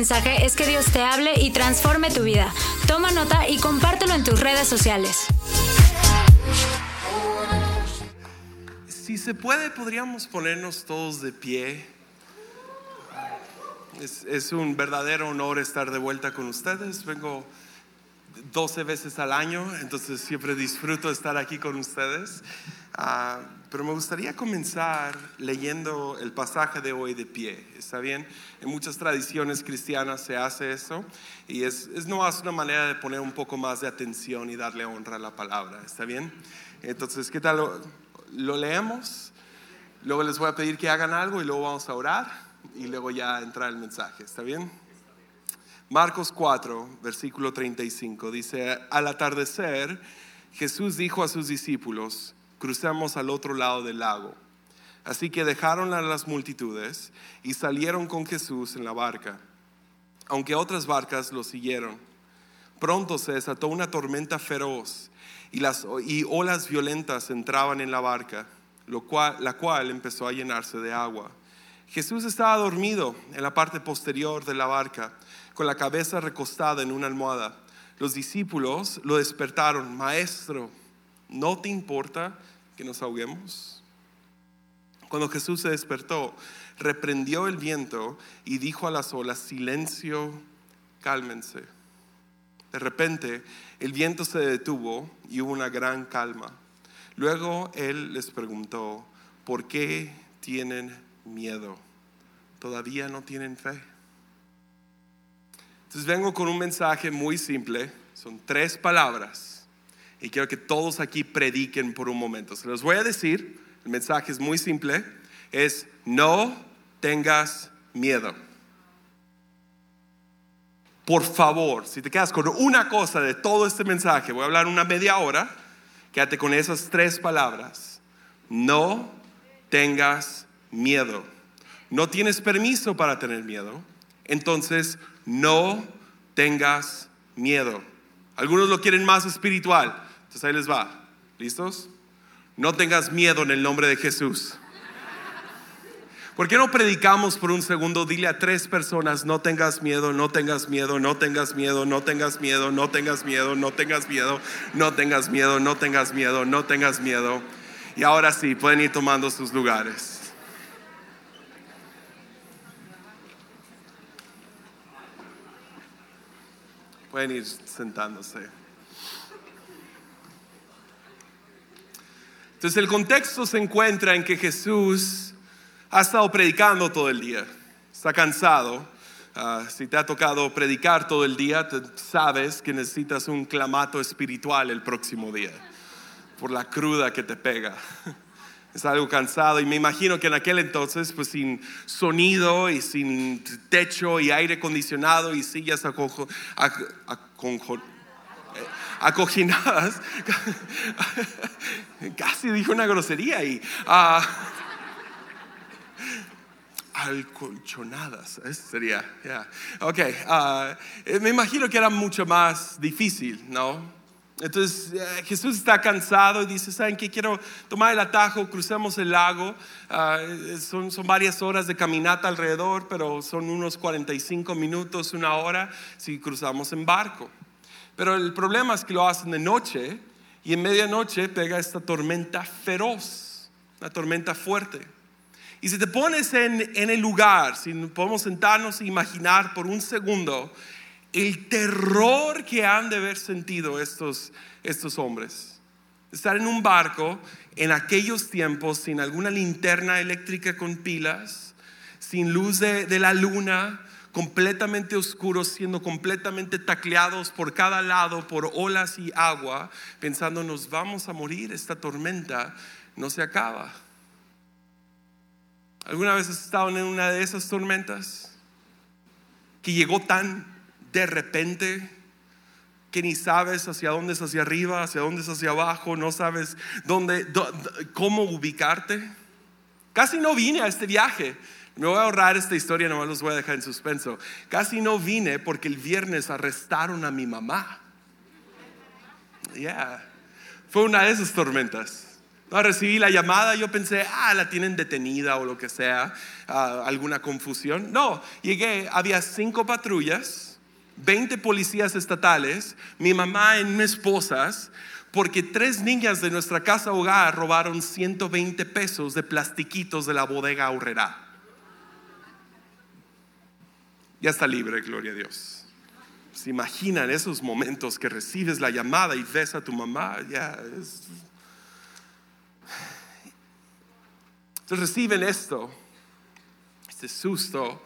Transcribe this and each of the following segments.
mensaje es que Dios te hable y transforme tu vida. Toma nota y compártelo en tus redes sociales. Si se puede, podríamos ponernos todos de pie. Es, un verdadero honor estar de vuelta con ustedes. Vengo 12 veces al año, entonces siempre disfruto estar aquí con ustedes. Ah, pero me gustaría comenzar leyendo el pasaje de hoy de pie. ¿Está bien? En muchas tradiciones cristianas se hace eso y es, es no es una manera de poner un poco más de atención y darle honra a la palabra. ¿Está bien? Entonces, ¿qué tal? Lo, lo leemos, luego les voy a pedir que hagan algo y luego vamos a orar y luego ya entrar el mensaje. ¿Está bien? Marcos 4, versículo 35 dice, al atardecer Jesús dijo a sus discípulos, crucemos al otro lado del lago. Así que dejaron las multitudes y salieron con Jesús en la barca, aunque otras barcas lo siguieron. Pronto se desató una tormenta feroz y, las, y olas violentas entraban en la barca, lo cual, la cual empezó a llenarse de agua. Jesús estaba dormido en la parte posterior de la barca con la cabeza recostada en una almohada. Los discípulos lo despertaron, Maestro, ¿no te importa que nos ahoguemos? Cuando Jesús se despertó, reprendió el viento y dijo a las olas, silencio, cálmense. De repente, el viento se detuvo y hubo una gran calma. Luego él les preguntó, ¿por qué tienen miedo? ¿Todavía no tienen fe? Entonces vengo con un mensaje muy simple, son tres palabras y quiero que todos aquí prediquen por un momento. Se los voy a decir, el mensaje es muy simple, es no tengas miedo. Por favor, si te quedas con una cosa de todo este mensaje, voy a hablar una media hora, quédate con esas tres palabras. No tengas miedo. No tienes permiso para tener miedo. Entonces, no tengas miedo. Algunos lo quieren más espiritual. Entonces ahí les va. ¿Listos? No tengas miedo en el nombre de Jesús. ¿Por qué no predicamos por un segundo? Dile a tres personas, no tengas miedo, no tengas miedo, no tengas miedo, no tengas miedo, no tengas miedo, no tengas miedo, no tengas miedo, no tengas miedo, no tengas miedo. Y ahora sí, pueden ir tomando sus lugares. Pueden ir sentándose. Entonces el contexto se encuentra en que Jesús ha estado predicando todo el día, está cansado. Uh, si te ha tocado predicar todo el día, sabes que necesitas un clamato espiritual el próximo día por la cruda que te pega. Es algo cansado y me imagino que en aquel entonces, pues sin sonido y sin techo y aire acondicionado y sillas aconjo, acoginadas, casi dijo una grosería y uh, alcolchonadas, eso sería, yeah. ok, uh, me imagino que era mucho más difícil, ¿no? Entonces eh, Jesús está cansado y dice, ¿saben qué? Quiero tomar el atajo, cruzamos el lago. Ah, son, son, varias horas de caminata alrededor, pero son unos 45 minutos, una hora si cruzamos en barco. Pero el problema es que lo hacen de noche y en medianoche pega esta tormenta feroz, una tormenta fuerte. Y si te pones en, en el lugar, si podemos sentarnos e imaginar por un segundo el terror que han de haber sentido estos, estos hombres. Estar en un barco en aquellos tiempos sin alguna linterna eléctrica con pilas, sin luz de, de la luna, completamente oscuros, siendo completamente tacleados por cada lado por olas y agua, pensando nos vamos a morir, esta tormenta no se acaba. ¿Alguna vez has estado en una de esas tormentas que llegó tan de repente que ni sabes hacia dónde es hacia arriba, hacia dónde es hacia abajo, no sabes dónde, cómo ubicarte. Casi no vine a este viaje. Me voy a ahorrar esta historia, no los voy a dejar en suspenso. Casi no vine porque el viernes arrestaron a mi mamá. Yeah. Fue una de esas tormentas. No, recibí la llamada, yo pensé, ah, la tienen detenida o lo que sea, ah, alguna confusión. No, llegué, había cinco patrullas, 20 policías estatales, mi mamá y mis esposas, porque tres niñas de nuestra casa hogar robaron 120 pesos de plastiquitos de la bodega ahorrera. Ya está libre, gloria a Dios. ¿Se imaginan esos momentos que recibes la llamada y ves a tu mamá? Ya es... Entonces reciben esto, este susto,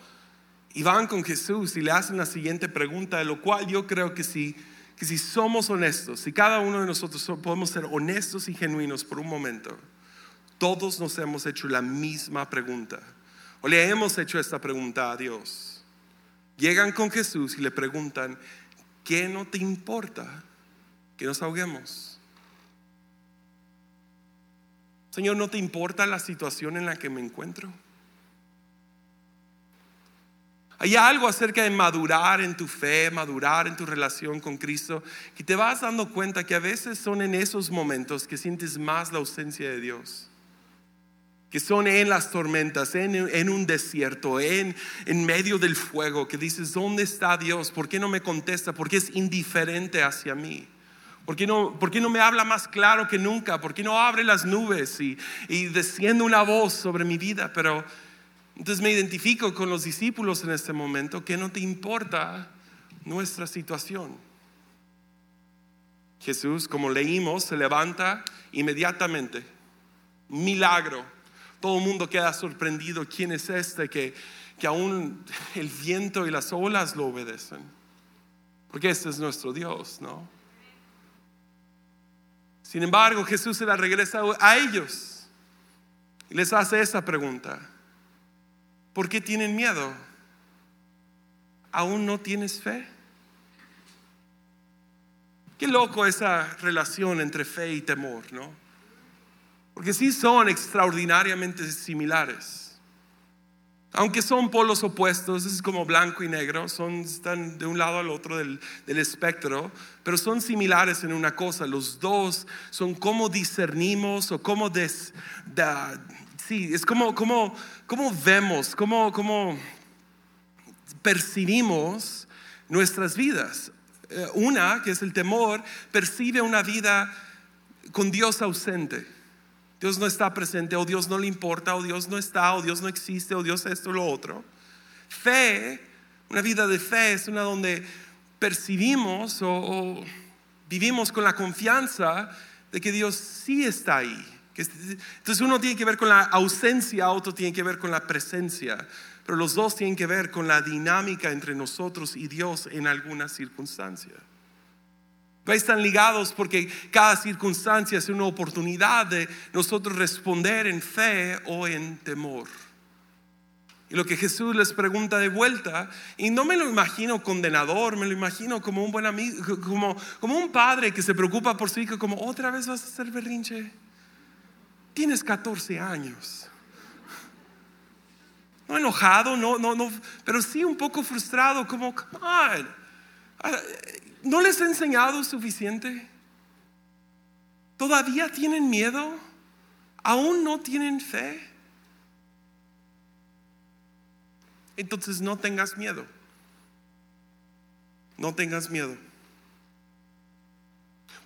y van con Jesús y le hacen la siguiente pregunta, de lo cual yo creo que si, que si somos honestos, si cada uno de nosotros podemos ser honestos y genuinos por un momento, todos nos hemos hecho la misma pregunta, o le hemos hecho esta pregunta a Dios. Llegan con Jesús y le preguntan, ¿qué no te importa que nos ahoguemos? Señor, ¿no te importa la situación en la que me encuentro? Hay algo acerca de madurar en tu fe, madurar en tu relación con Cristo, que te vas dando cuenta que a veces son en esos momentos que sientes más la ausencia de Dios que son en las tormentas, en, un desierto, en, en medio del fuego, que dices, ¿dónde está Dios? ¿Por qué no me contesta? ¿Por qué es indiferente hacia mí? ¿Por qué, no, ¿Por qué no me habla más claro que nunca? ¿Por qué no abre las nubes y, y desciende una voz sobre mi vida? Pero entonces me identifico con los discípulos en este momento, que no te importa nuestra situación. Jesús, como leímos, se levanta inmediatamente. Milagro todo el mundo queda sorprendido. ¿Quién es este que, que aún el viento y las olas lo obedecen? Porque este es nuestro Dios, ¿no? Sin embargo, Jesús se la regresa a ellos y les hace esa pregunta. ¿Por qué tienen miedo? ¿Aún no tienes fe? Qué loco esa relación entre fe y temor, ¿no? Porque sí son extraordinariamente similares. Aunque son polos opuestos, es como blanco y negro, son, están de un lado al otro del, espectro, pero son similares en una cosa. Los dos son cómo discernimos o cómo es como, como, como vemos, cómo, cómo percibimos nuestras vidas. Eh, una, que es el temor, percibe una vida con Dios ausente. Dios no está presente, o Dios no le importa, o Dios no está, o Dios no existe, o Dios esto o lo otro. Fe, una vida de fe es una donde percibimos o, vivimos con la confianza de que Dios sí está ahí. Entonces uno tiene que ver con la ausencia, otro tiene que ver con la presencia, pero los dos tienen que ver con la dinámica entre nosotros y Dios en alguna circunstancia. Están ligados porque cada circunstancia es una oportunidad de nosotros responder en fe o en temor. Y lo que Jesús les pregunta de vuelta, y no me lo imagino condenador, me lo imagino como un buen amigo, como, como un padre que se preocupa por su hijo, como otra vez vas a hacer berrinche. Tienes 14 años. No enojado, no, no, no, pero sí un poco frustrado, como, come on. ¿No les he enseñado suficiente? ¿Todavía tienen miedo? ¿Aún no tienen fe? Entonces no tengas miedo. No tengas miedo.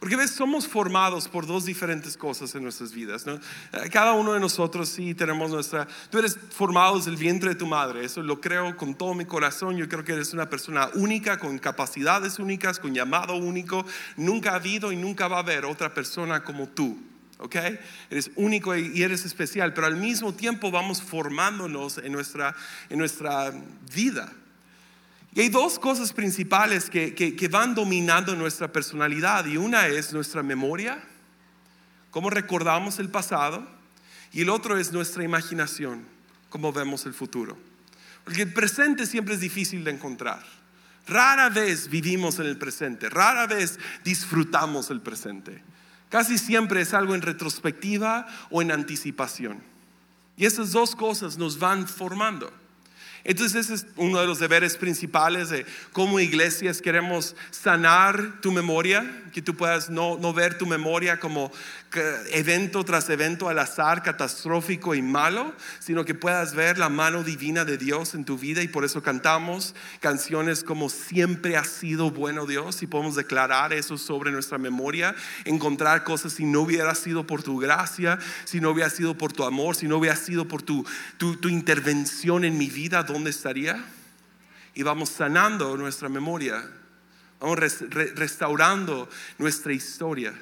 Porque ves, somos formados por dos diferentes cosas en nuestras vidas. ¿no? Eh, cada uno de nosotros sí tenemos nuestra... Tú eres formado desde el vientre de tu madre, eso lo creo con todo mi corazón. Yo creo que eres una persona única, con capacidades únicas, con llamado único. Nunca ha habido y nunca va a haber otra persona como tú. ¿ok? Eres único y eres especial, pero al mismo tiempo vamos formándonos en nuestra, en nuestra vida. Y hay dos cosas principales que, van dominando nuestra personalidad y una es nuestra memoria, cómo recordamos el pasado, y el otro es nuestra imaginación, cómo vemos el futuro. Porque el presente siempre es difícil de encontrar. Rara vez vivimos en el presente, rara vez disfrutamos el presente. Casi siempre es algo en retrospectiva o en anticipación. Y esas dos cosas nos van formando. Entonces ese es uno de los deberes principales de cómo iglesias queremos sanar tu memoria, que tú puedas no, no ver tu memoria como evento tras evento al azar, catastrófico y malo, sino que puedas ver la mano divina de Dios en tu vida y por eso cantamos canciones como siempre ha sido bueno Dios y podemos declarar eso sobre nuestra memoria, encontrar cosas si no hubiera sido por tu gracia, si no hubiera sido por tu amor, si no hubiera sido por tu, tu, intervención en mi vida, ¿dónde estaría? Y vamos sanando nuestra memoria, vamos restaurando nuestra historia.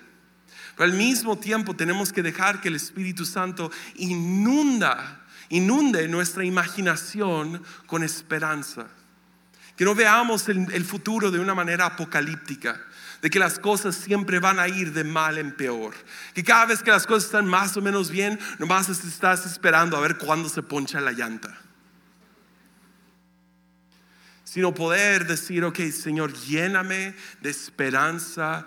Pero al mismo tiempo tenemos que dejar que el Espíritu Santo inunda, inunde nuestra imaginación con esperanza. Que no veamos el, futuro de una manera apocalíptica, de que las cosas siempre van a ir de mal en peor. Que cada vez que las cosas están más o menos bien, nomás estás esperando a ver cuándo se poncha la llanta. Sino poder decir, ok, Señor, lléname de esperanza,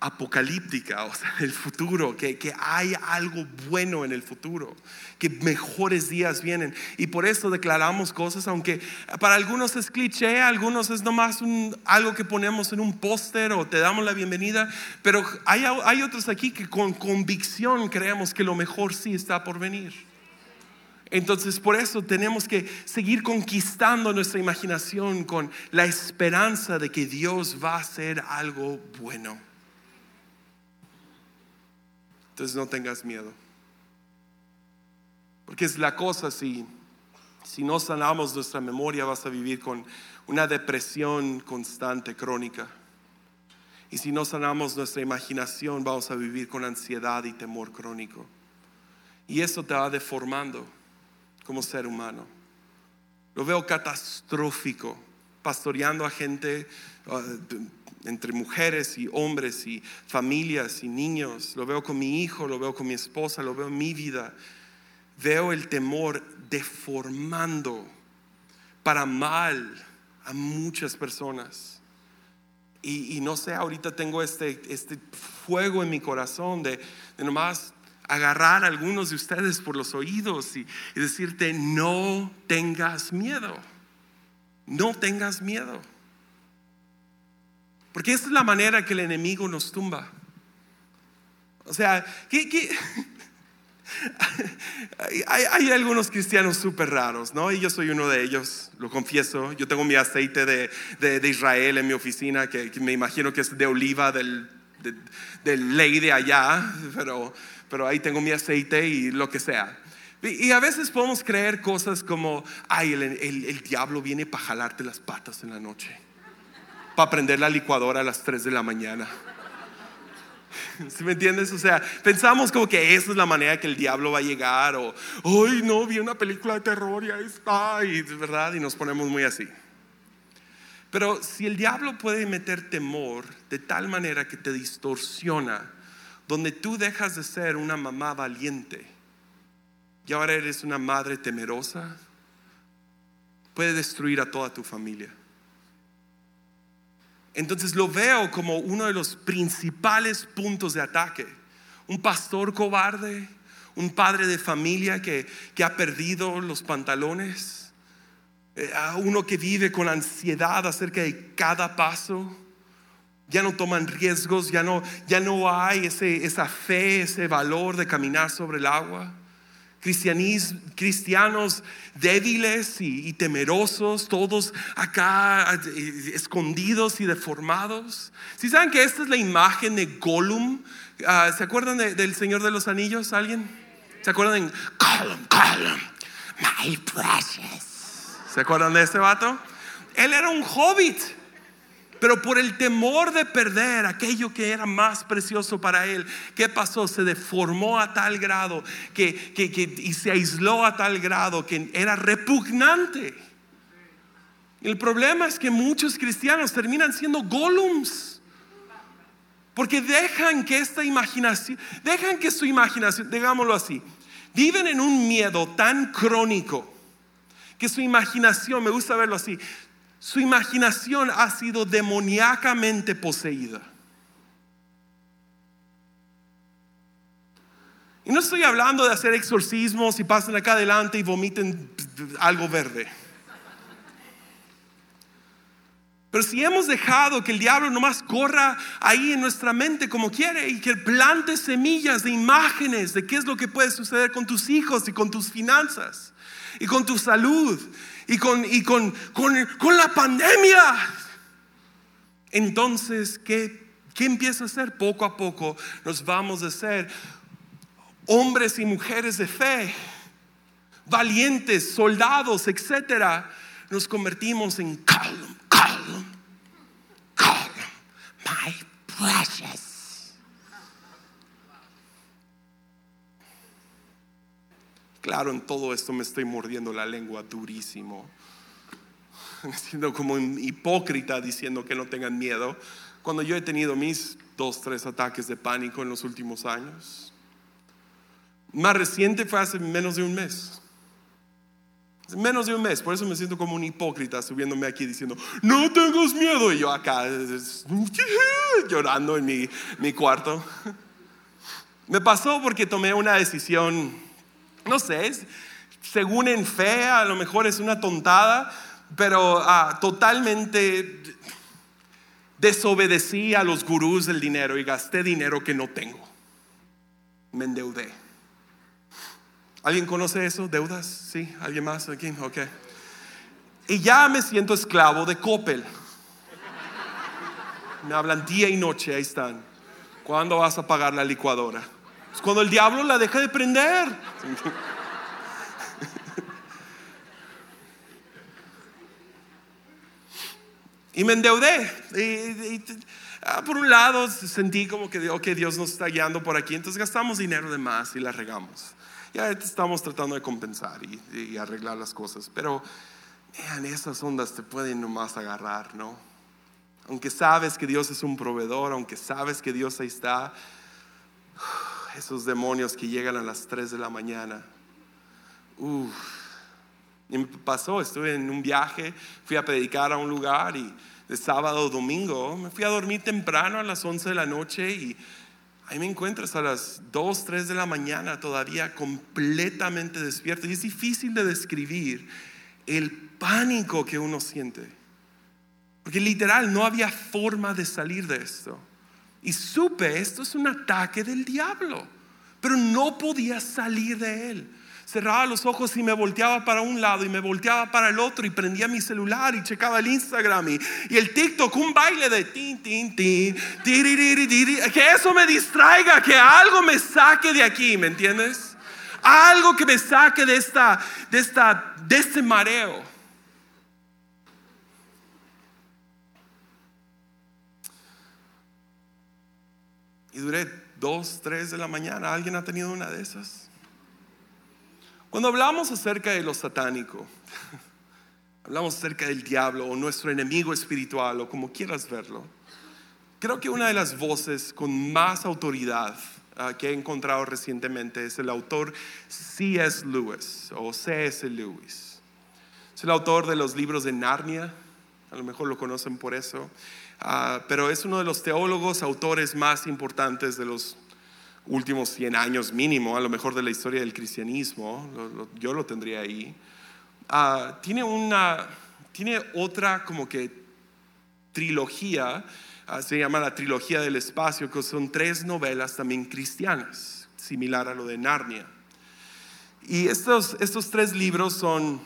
apocalíptica, o sea, el futuro, que, que, hay algo bueno en el futuro, que mejores días vienen. Y por eso declaramos cosas, aunque para algunos es cliché, algunos es nomás un, algo que ponemos en un póster o te damos la bienvenida, pero hay, hay otros aquí que con convicción creemos que lo mejor sí está por venir. Entonces por eso tenemos que seguir conquistando nuestra imaginación con la esperanza de que Dios va a hacer algo bueno. Entonces no tengas miedo. Porque es la cosa, si, si no sanamos nuestra memoria vas a vivir con una depresión constante, crónica. Y si no sanamos nuestra imaginación vamos a vivir con ansiedad y temor crónico. Y eso te va deformando como ser humano. Lo veo catastrófico, pastoreando a gente, uh, entre mujeres y hombres y familias y niños. Lo veo con mi hijo, lo veo con mi esposa, lo veo en mi vida. Veo el temor deformando para mal a muchas personas. Y, no sé, ahorita tengo este, este fuego en mi corazón de, nomás agarrar a algunos de ustedes por los oídos y decirte, no tengas miedo, no tengas miedo. Porque esa es la manera que el enemigo nos tumba. O sea, hay, algunos cristianos súper raros, ¿no? Y yo soy uno de ellos, lo confieso. Yo tengo mi aceite de, Israel en mi oficina, que, me imagino que es de oliva del, de, ley de allá, pero, pero ahí tengo mi aceite y lo que sea. Y, a veces podemos creer cosas como, ay, el, el diablo viene para jalarte las patas en la noche para prender la licuadora a las 3 de la mañana. ¿Sí me entiendes? O sea, pensamos como que esa es la manera que el diablo va a llegar o, hoy no, vi una película de terror y ahí está, y verdad, y nos ponemos muy así. Pero si el diablo puede meter temor de tal manera que te distorsiona, donde tú dejas de ser una mamá valiente y ahora eres una madre temerosa, puede destruir a toda tu familia. Entonces lo veo como uno de los principales puntos de ataque. Un pastor cobarde, un padre de familia que, ha perdido los pantalones, eh, uno que vive con ansiedad acerca de cada paso. Ya no toman riesgos, ya no, ya no hay ese, esa fe, ese valor de caminar sobre el agua cristianos débiles y, temerosos, todos acá eh, escondidos y deformados. Si saben que esta es la imagen de Gollum, ah, ¿se acuerdan del Señor de los Anillos? ¿Alguien? ¿Se acuerdan Gollum, Gollum, my precious? ¿Se acuerdan de ese vato? Él era un hobbit. Pero por el temor de perder aquello que era más precioso para él, ¿qué pasó? Se deformó a tal grado que, y se aisló a tal grado que era repugnante. El problema es que muchos cristianos terminan siendo golems. Porque dejan que esta imaginación, dejan que su imaginación, digámoslo así, viven en un miedo tan crónico que su imaginación, me gusta verlo así, su imaginación ha sido demoníacamente poseída. Y no estoy hablando de hacer exorcismos y pasen acá adelante y vomiten algo verde. Pero si hemos dejado que el diablo nomás corra ahí en nuestra mente como quiere y que plante semillas de imágenes de qué es lo que puede suceder con tus hijos y con tus finanzas y con tu salud y con, y con, con, la pandemia, entonces, ¿qué, ¿qué empieza a hacer? Poco a poco nos vamos a ser hombres y mujeres de fe, valientes, soldados, etcétera. Nos convertimos en calm, precious. Claro, en todo esto me estoy mordiendo la lengua durísimo. Me siento como un hipócrita diciendo que no tengan miedo cuando yo he tenido mis dos, tres ataques de pánico en los últimos años. Más reciente fue hace menos de un mes. Menos de un mes, por eso me siento como un hipócrita subiéndome aquí diciendo, no tengas miedo. Y yo acá llorando en mi, mi cuarto. Me pasó porque tomé una decisión, no sé, según en fe, a lo mejor es una tontada, pero ah, totalmente desobedecí a los gurús del dinero y gasté dinero que no tengo. Me endeudé. ¿Alguien conoce eso? ¿Deudas? ¿Sí? ¿Alguien más aquí? Ok. Y ya me siento esclavo de Coppel. Me hablan día y noche, ahí están. ¿Cuándo vas a pagar la licuadora? Es cuando el diablo la deja de prender. Y me endeudé. Y, ah, por un lado sentí como que, Dios nos está guiando por aquí, entonces gastamos dinero de más y la regamos. Ya estamos tratando de compensar y, arreglar las cosas, pero vean, esas ondas te pueden nomás agarrar, ¿no? Aunque sabes que Dios es un proveedor, aunque sabes que Dios ahí está, esos demonios que llegan a las 3 de la mañana, uff y me pasó, estuve en un viaje, fui a predicar a un lugar y de sábado o domingo me fui a dormir temprano a las 11 de la noche y ahí me encuentras a las 2, 3 de la mañana todavía completamente despierto. Y es difícil de describir el pánico que uno siente. Porque literal no había forma de salir de esto. Y supe, esto es un ataque del diablo, pero no podía salir de él cerraba los ojos y me volteaba para un lado y me volteaba para el otro y prendía mi celular y checaba el Instagram y, el TikTok, un baile de tin, tin, tin, que eso me distraiga, que algo me saque de aquí, ¿me entiendes? Algo que me saque de esta, de esta, de este mareo. Y duré dos, tres de la mañana. ¿Alguien ha tenido una de esas? Cuando hablamos acerca de lo satánico, hablamos acerca del diablo o nuestro enemigo espiritual o como quieras verlo, creo que una de las voces con más autoridad ah, que he encontrado recientemente es el autor C.S. Lewis o C.S. Lewis. Es el autor de los libros de Narnia, a lo mejor lo conocen por eso, ah, pero es uno de los teólogos, autores más importantes de los últimos 100 años mínimo, a lo mejor de la historia del cristianismo, yo lo tendría ahí, ah, tiene, una, tiene otra como que trilogía, ah, se llama la trilogía del espacio, que son tres novelas también cristianas, similar a lo de Narnia. Y estos, estos tres libros son,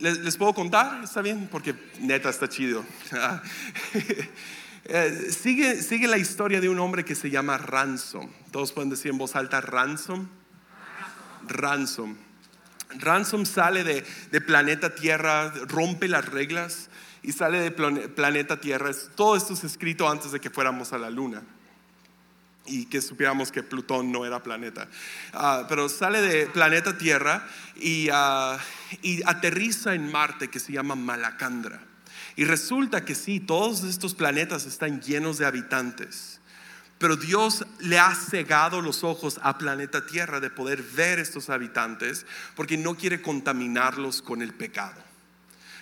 ¿les, ¿les puedo contar? ¿Está bien? Porque neta está chido. Eh, sigue, la historia de un hombre que se llama Ransom. Todos pueden decir en voz alta Ransom. Ransom. Ransom sale de, planeta Tierra, rompe las reglas y sale de planeta Tierra. Todo esto es escrito antes de que fuéramos a la Luna y que supiéramos que Plutón no era planeta. Ah, pero sale de planeta Tierra y, uh, y aterriza en Marte que se llama Malacandra. Y resulta que sí, todos estos planetas están llenos de habitantes. Pero Dios le ha cegado los ojos a planeta Tierra de poder ver estos habitantes porque no quiere contaminarlos con el pecado.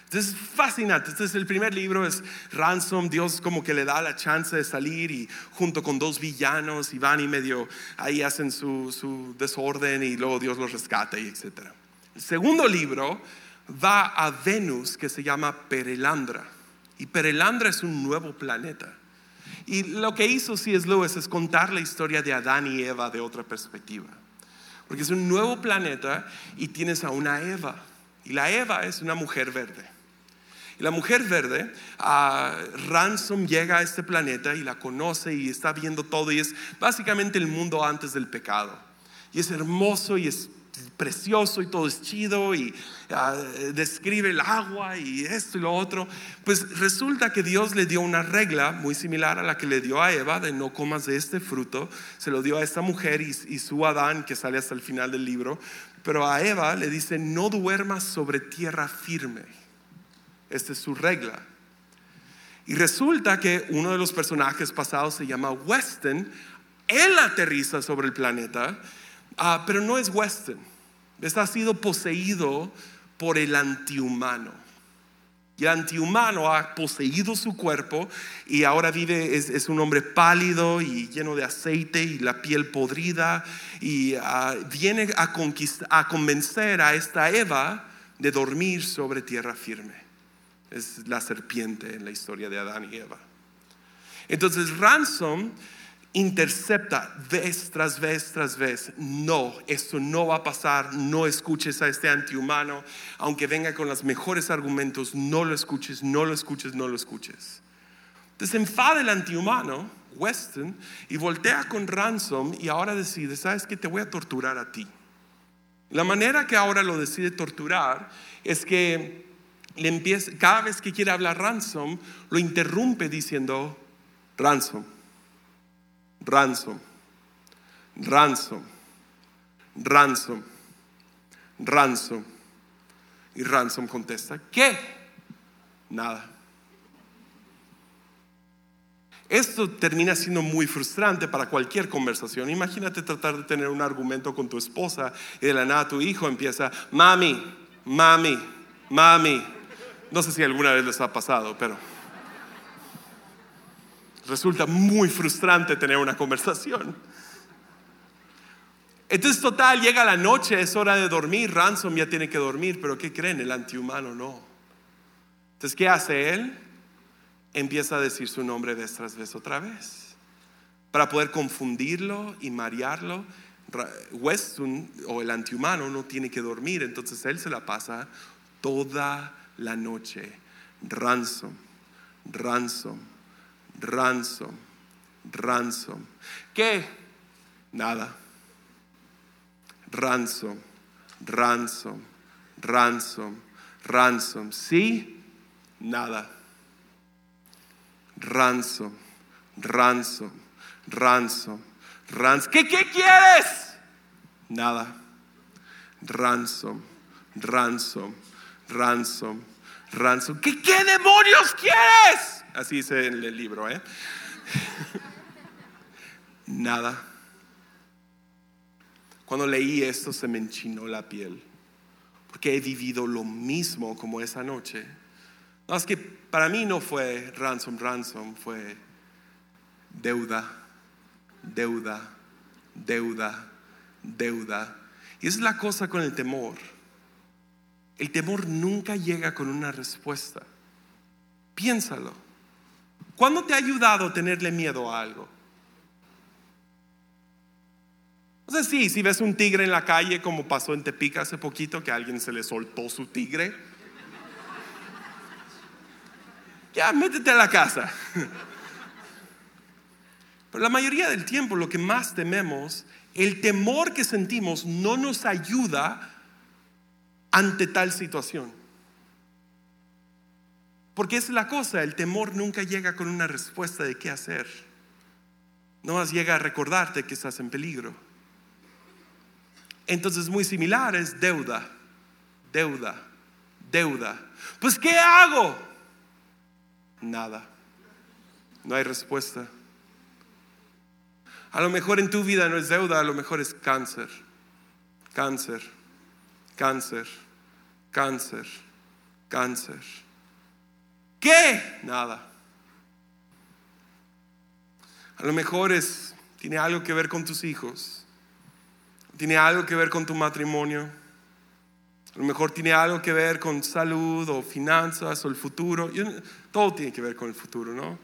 Entonces es fascinante. Este es el primer libro, es Ransom. Dios como que le da la chance de salir y junto con dos villanos y van y medio ahí hacen su, su desorden y luego Dios los rescata y etc. El segundo libro va a Venus que se llama Perelandra. y Perelandra es un nuevo planeta. Y lo que hizo C.S. Lewis es contar la historia de Adán y Eva de otra perspectiva. Porque es un nuevo planeta y tienes a una Eva. Y la Eva es una mujer verde. Y la mujer verde, a Ransom llega a este planeta y la conoce y está viendo todo y es básicamente el mundo antes del pecado. Y es hermoso y es precioso y todo es chido y ah, describe el agua y esto y lo otro. Pues resulta que Dios le dio una regla muy similar a la que le dio a Eva de no comas de este fruto. Se lo dio a esta mujer y, y su Adán que sale hasta el final del libro. Pero a Eva le dice no duermas sobre tierra firme. Esta es su regla. Y resulta que uno de los personajes pasados se llama Weston. Él aterriza sobre el planeta, ah, pero no es Weston. Está sido poseído por el antihumano. Y el antihumano ha poseído su cuerpo y ahora vive, es, un hombre pálido y lleno de aceite y la piel podrida. Y ah, viene a, a convencer a esta Eva de dormir sobre tierra firme es la serpiente en la historia de Adán y Eva. Entonces Ransom intercepta vez tras vez tras vez, no, esto no va a pasar, no escuches a este antihumano, aunque venga con los mejores argumentos, no lo escuches, no lo escuches, no lo escuches. Entonces enfada el antihumano, Weston, y voltea con Ransom y ahora decide, ¿sabes qué? Te voy a torturar a ti. La manera que ahora lo decide torturar es que empieza, cada vez que quiere hablar Ransom, lo interrumpe diciendo, Ransom, Ransom, Ransom, Ransom, Ransom. Y Ransom contesta, ¿qué? Nada. Esto termina siendo muy frustrante para cualquier conversación. Imagínate tratar de tener un argumento con tu esposa y de la nada tu hijo empieza, mami, mami, mami, no sé si alguna vez les ha pasado, pero resulta muy frustrante tener una conversación. Entonces, total, llega la noche, es hora de dormir, Ransom ya tiene que dormir, pero ¿qué creen? El antihumano no. Entonces, ¿qué hace él? Empieza a decir su nombre vez tras vez otra vez, para poder confundirlo y marearlo. Weston o el antihumano no tiene que dormir, entonces él se la pasa toda la noche. Ransom, ransom, ransom, ransom. ¿Qué? Nada. Ransom, ransom, ransom, ransom. ¿Sí? Nada. Ransom, ransom, ransom, ransom. ¿Qué, qué quieres? Nada. Ransom, ransom, ransom, ransom. ¿Qué, qué demonios quieres? Así dice en el libro, ¿eh? Nada. Cuando leí esto se me enchinó la piel, porque he vivido lo mismo como esa noche. No, es que para mí no fue ransom, ransom, fue deuda, deuda, deuda, deuda. Y es la cosa con el temor. El temor nunca llega con una respuesta. Piénsalo. ¿Cuándo te ha ayudado tenerle miedo a algo? O sea, sí, si ves un tigre en la calle, como pasó en Tepica hace poquito, que a alguien se le soltó su tigre, ya métete a la casa. Pero la mayoría del tiempo lo que más tememos, el temor que sentimos no nos ayuda ante tal situación. Porque es la cosa, el temor nunca llega con una respuesta de qué hacer. No más llega a recordarte que estás en peligro. Entonces muy similar es deuda, deuda, deuda. Pues ¿qué hago? Nada. No hay respuesta. A lo mejor en tu vida no es deuda, a lo mejor es cáncer. Cáncer cáncer, cáncer, cáncer. ¿Qué? Nada. A lo mejor es, tiene algo que ver con tus hijos, tiene algo que ver con tu matrimonio, A lo mejor tiene algo que ver con salud o finanzas o el futuro. todo tiene que ver con el futuro, ¿no?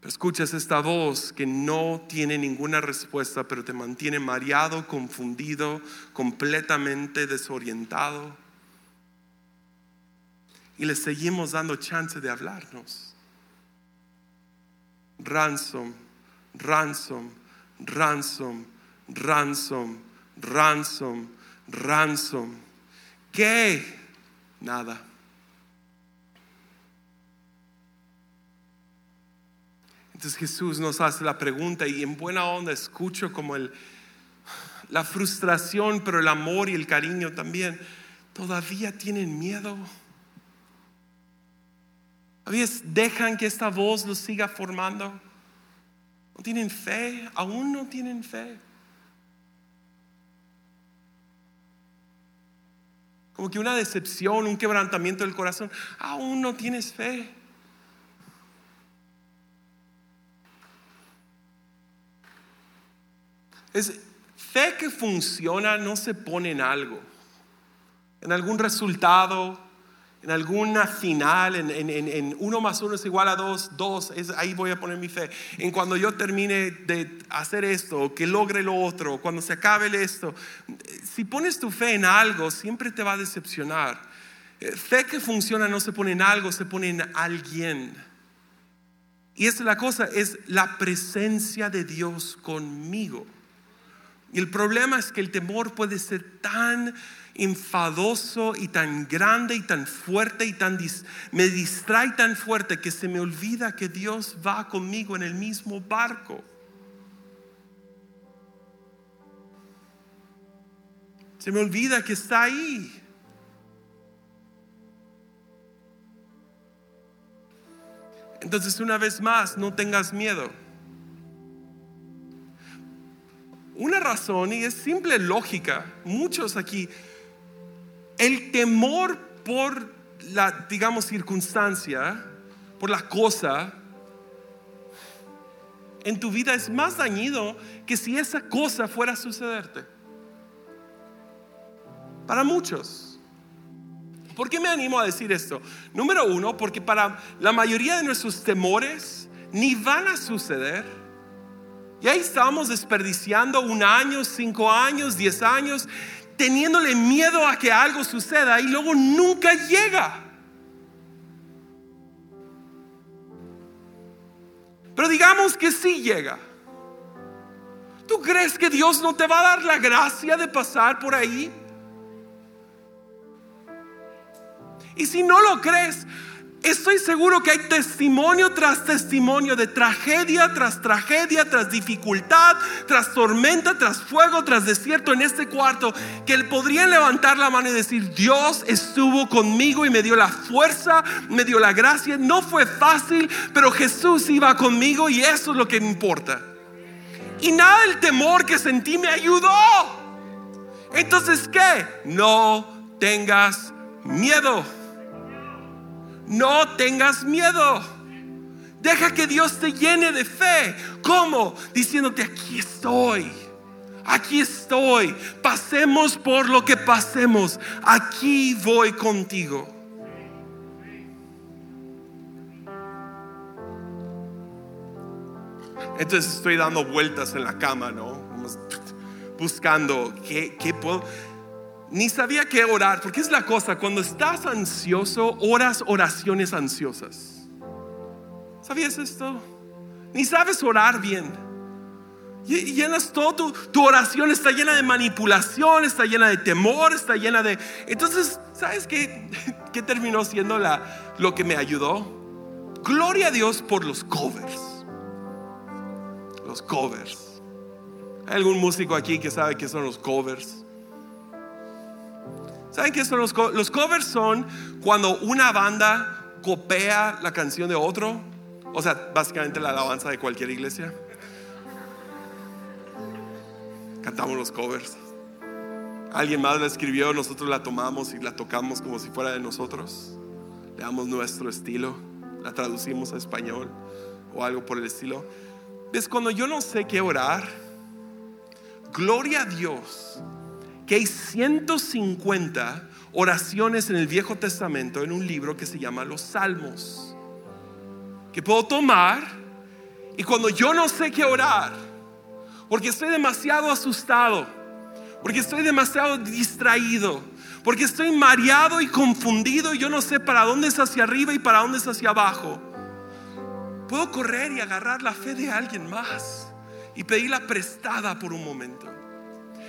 Pero escuchas esta voz que no tiene ninguna respuesta, pero te mantiene mareado, confundido, completamente desorientado. Y le seguimos dando chance de hablarnos. Ransom, ransom, ransom, ransom, ransom, ransom. ¿Qué? Nada. Entonces Jesús nos hace la pregunta y en buena onda escucho como el, la frustración, pero el amor y el cariño también. ¿Todavía tienen miedo? ¿Todavía dejan que esta voz los siga formando? ¿No tienen fe? ¿Aún no tienen fe? Como que una decepción, un quebrantamiento del corazón. Aún no tienes fe. Es fe que funciona no se pone en algo, en algún resultado, en alguna final, en, uno más uno es igual a dos, dos, es, ahí voy a poner mi fe. En cuando yo termine de hacer esto, que logre lo otro, cuando se acabe esto, si pones tu fe en algo, siempre te va a decepcionar. Eh, fe que funciona no se pone en algo, se pone en alguien. Y esa es la cosa, es la presencia de Dios conmigo. Y el problema es que el temor puede ser tan enfadoso y tan grande y tan fuerte y tan me distrae tan fuerte que se me olvida que Dios va conmigo en el mismo barco. Se me olvida que está ahí. Entonces una vez más, no tengas miedo. Una razón, y es simple lógica, muchos aquí, el temor por la, digamos, circunstancia, por la cosa, en tu vida es más dañido que si esa cosa fuera a sucederte. Para muchos. ¿Por qué me animo a decir esto? Número uno, porque para la mayoría de nuestros temores ni van a suceder y ahí estamos desperdiciando un año, cinco años, diez años, teniéndole miedo a que algo suceda y luego nunca llega. Pero digamos que sí llega. ¿Tú crees que Dios no te va a dar la gracia de pasar por ahí? Y si no lo crees, Estoy seguro que hay testimonio tras testimonio de tragedia tras tragedia, tras dificultad, tras tormenta, tras fuego, tras desierto en este cuarto, que podrían levantar la mano y decir, Dios estuvo conmigo y me dio la fuerza, me dio la gracia. No fue fácil, pero Jesús iba conmigo y eso es lo que me importa. Y nada del temor que sentí me ayudó. Entonces, ¿qué? No tengas miedo. No tengas miedo. Deja que Dios te llene de fe. ¿Cómo? Diciéndote, aquí estoy. Aquí estoy. Pasemos por lo que pasemos. Aquí voy contigo. Entonces estoy dando vueltas en la cama, ¿no? Buscando qué, qué puedo ni sabía qué orar, porque es la cosa, cuando estás ansioso, oras oraciones ansiosas. ¿Sabías esto? Ni sabes orar bien. Y llenas todo, tu, oración está llena de manipulación, está llena de temor, está llena de... Entonces, ¿sabes qué, qué terminó siendo la, lo que me ayudó? Gloria a Dios por los covers. Los covers. ¿Hay algún músico aquí que sabe qué son los covers? ¿Saben qué son los covers? Los covers son cuando una banda copia la canción de otro. O sea, básicamente la alabanza de cualquier iglesia. Cantamos los covers. Alguien más la escribió, nosotros la tomamos y la tocamos como si fuera de nosotros. Le damos nuestro estilo, la traducimos a español o algo por el estilo. ¿Ves? Cuando yo no sé qué orar, gloria a Dios que hay 150 oraciones en el Viejo Testamento en un libro que se llama Los Salmos. Que puedo tomar y cuando yo no sé qué orar, porque estoy demasiado asustado, porque estoy demasiado distraído, porque estoy mareado y confundido y yo no sé para dónde es hacia arriba y para dónde es hacia abajo. Puedo correr y agarrar la fe de alguien más y pedirla prestada por un momento.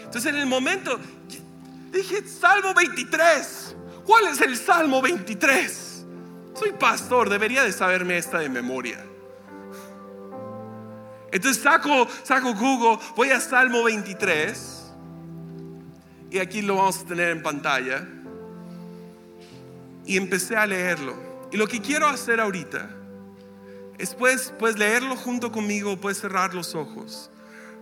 Entonces en el momento dije, Salmo 23. ¿Cuál es el Salmo 23? Soy pastor, debería de saberme esta de memoria. Entonces saco, saco Google, voy a Salmo 23 y aquí lo vamos a tener en pantalla. Y empecé a leerlo. Y lo que quiero hacer ahorita es pues, pues leerlo junto conmigo, puedes cerrar los ojos.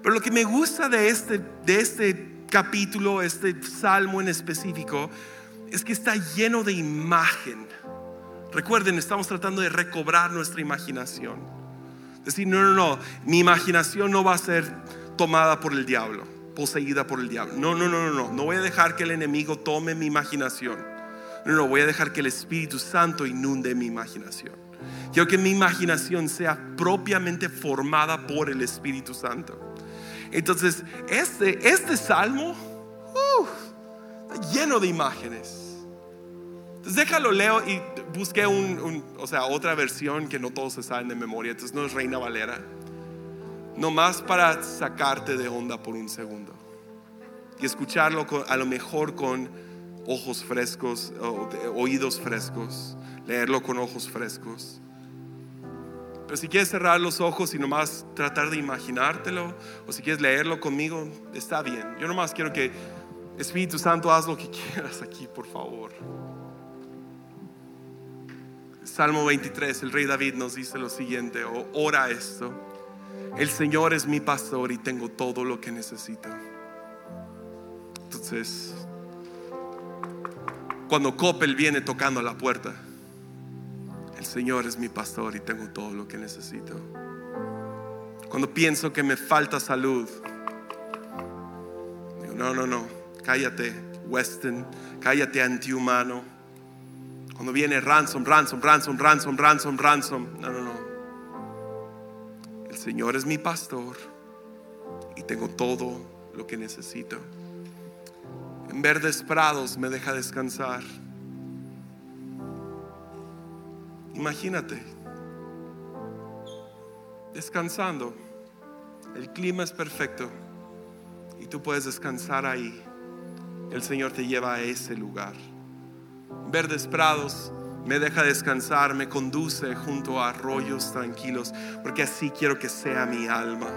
Pero lo que me gusta de este, de este capítulo, este salmo en específico, es que está lleno de imagen. Recuerden, estamos tratando de recobrar nuestra imaginación. Decir, no, no, no, mi imaginación no va a ser tomada por el diablo, poseída por el diablo. No, no, no, no, no, no voy a dejar que el enemigo tome mi imaginación. No, no, voy a dejar que el Espíritu Santo inunde mi imaginación. Quiero que mi imaginación sea propiamente formada por el Espíritu Santo. Entonces, este, este salmo está lleno de imágenes. Entonces, déjalo leo y busqué un, o sea, otra versión que no todos se saben de memoria. Entonces, no es Reina Valera. Nomás para sacarte de onda por un segundo. Y escucharlo a lo mejor con ojos frescos, oídos frescos. Leerlo con ojos frescos. Pero si quieres cerrar los ojos y nomás tratar de imaginártelo, o si quieres leerlo conmigo, está bien. Yo nomás quiero que Espíritu Santo haz lo que quieras aquí, por favor. Salmo 23, el rey David nos dice lo siguiente, o ora esto. El Señor es mi pastor y tengo todo lo que necesito. Entonces, cuando Coppel viene tocando la puerta, el Señor es mi pastor y tengo todo lo que necesito. Cuando pienso que me falta salud, digo, no, no, no, cállate, Weston, cállate antihumano. Cuando viene ransom, ransom, ransom, ransom, ransom, ransom, no, no, no. El Señor es mi pastor y tengo todo lo que necesito. En verdes prados me deja descansar. Imagínate, descansando, el clima es perfecto y tú puedes descansar ahí. El Señor te lleva a ese lugar. Verdes prados me deja descansar, me conduce junto a arroyos tranquilos, porque así quiero que sea mi alma,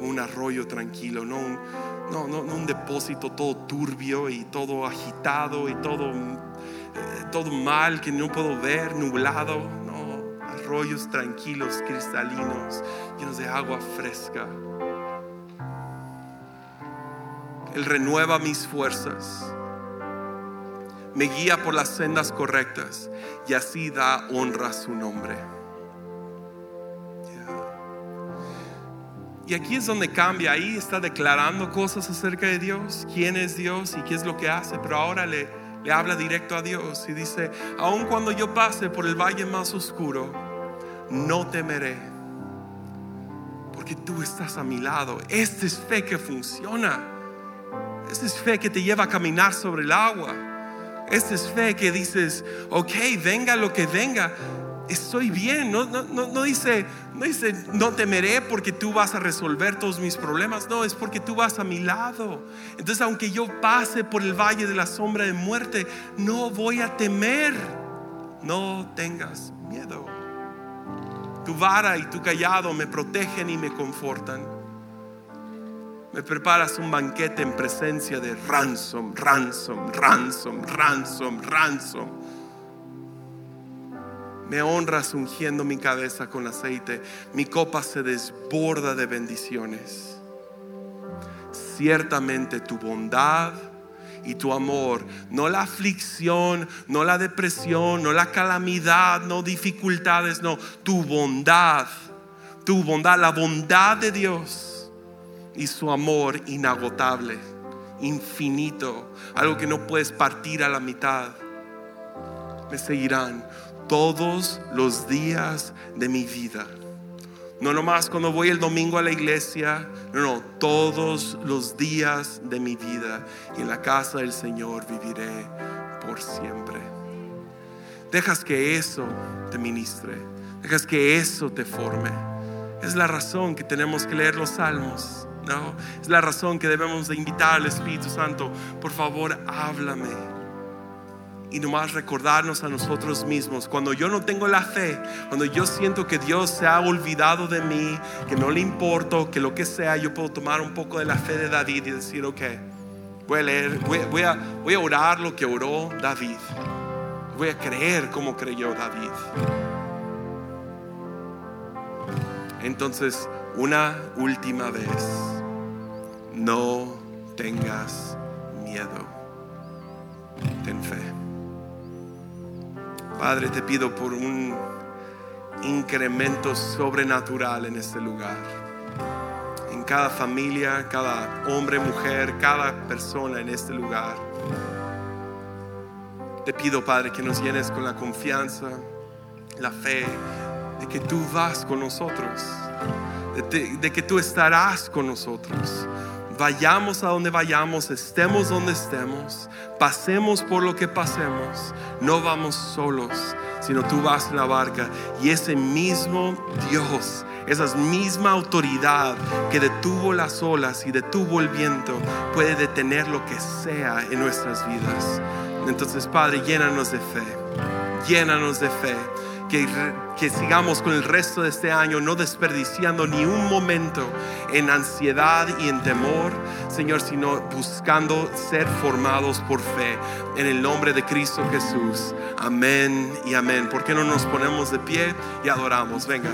un arroyo tranquilo, no un, no, un depósito todo turbio y todo agitado y todo todo mal que no puedo ver, nublado, no, arroyos tranquilos, cristalinos, llenos de agua fresca. Él renueva mis fuerzas, me guía por las sendas correctas y así da honra a su nombre. Y aquí es donde cambia, ahí está declarando cosas acerca de Dios, quién es Dios y qué es lo que hace, pero ahora le, le habla directo a Dios y dice, aun cuando yo pase por el valle más oscuro, no temeré, porque tú estás a mi lado. Esta es fe que funciona. Esta es fe que te lleva a caminar sobre el agua. Esta es fe que dices, ok, venga lo que venga, estoy bien. No, no, no, dice, no dice, no temeré porque tú vas a resolver todos mis problemas. No, es porque tú vas a mi lado. Entonces, aunque yo pase por el valle de la sombra de muerte, no voy a temer. No tengas miedo. Tu vara y tu callado me protegen y me confortan. Me preparas un banquete en presencia de ransom, ransom, ransom, ransom, ransom me honras ungiendo mi cabeza con aceite. Mi copa se desborda de bendiciones. Ciertamente tu bondad y tu amor, no la aflicción, no la depresión, no la calamidad, no dificultades, no, tu bondad, tu bondad, la bondad de Dios y su amor inagotable infinito, algo que no puedes partir a la mitad. Me seguirán todos los días de mi vida. No nomás cuando voy el domingo a la iglesia, no, no, todos los días de mi vida. Y en la casa del Señor viviré por siempre. Dejas que eso te ministre, dejas que eso te forme. Es la razón que tenemos que leer los salmos, ¿no? Es la razón que debemos de invitar al Espíritu Santo, por favor, háblame y nomás recordarnos a nosotros mismos, cuando yo no tengo la fe, cuando yo siento que Dios se ha olvidado de mí, que no le importo, que lo que sea, yo puedo tomar un poco de la fe de David y decir, ok, voy a leer, voy, a, voy a orar lo que oró David, voy a creer como creyó David. Entonces, una última vez, no tengas miedo, ten fe. Padre, te pido por un incremento sobrenatural en este lugar. En cada familia, cada hombre, mujer, cada persona en este lugar. Te pido, Padre, que nos llenes con la confianza, la fe de que tú vas con nosotros, de, de que tú estarás con nosotros vayamos a donde vayamos, estemos donde estemos, pasemos por lo que pasemos, no vamos solos, sino tú vas en la barca y ese mismo Dios, esa misma autoridad que detuvo las olas y detuvo el viento, puede detener lo que sea en nuestras vidas. Entonces, Padre, llénanos de fe, llénanos de fe que, sigamos con el resto de este año no desperdiciando ni un momento en ansiedad y en temor, Señor, sino buscando ser formados por fe en el nombre de Cristo Jesús. Amén y amén. ¿Por qué no nos ponemos de pie y adoramos? Venga.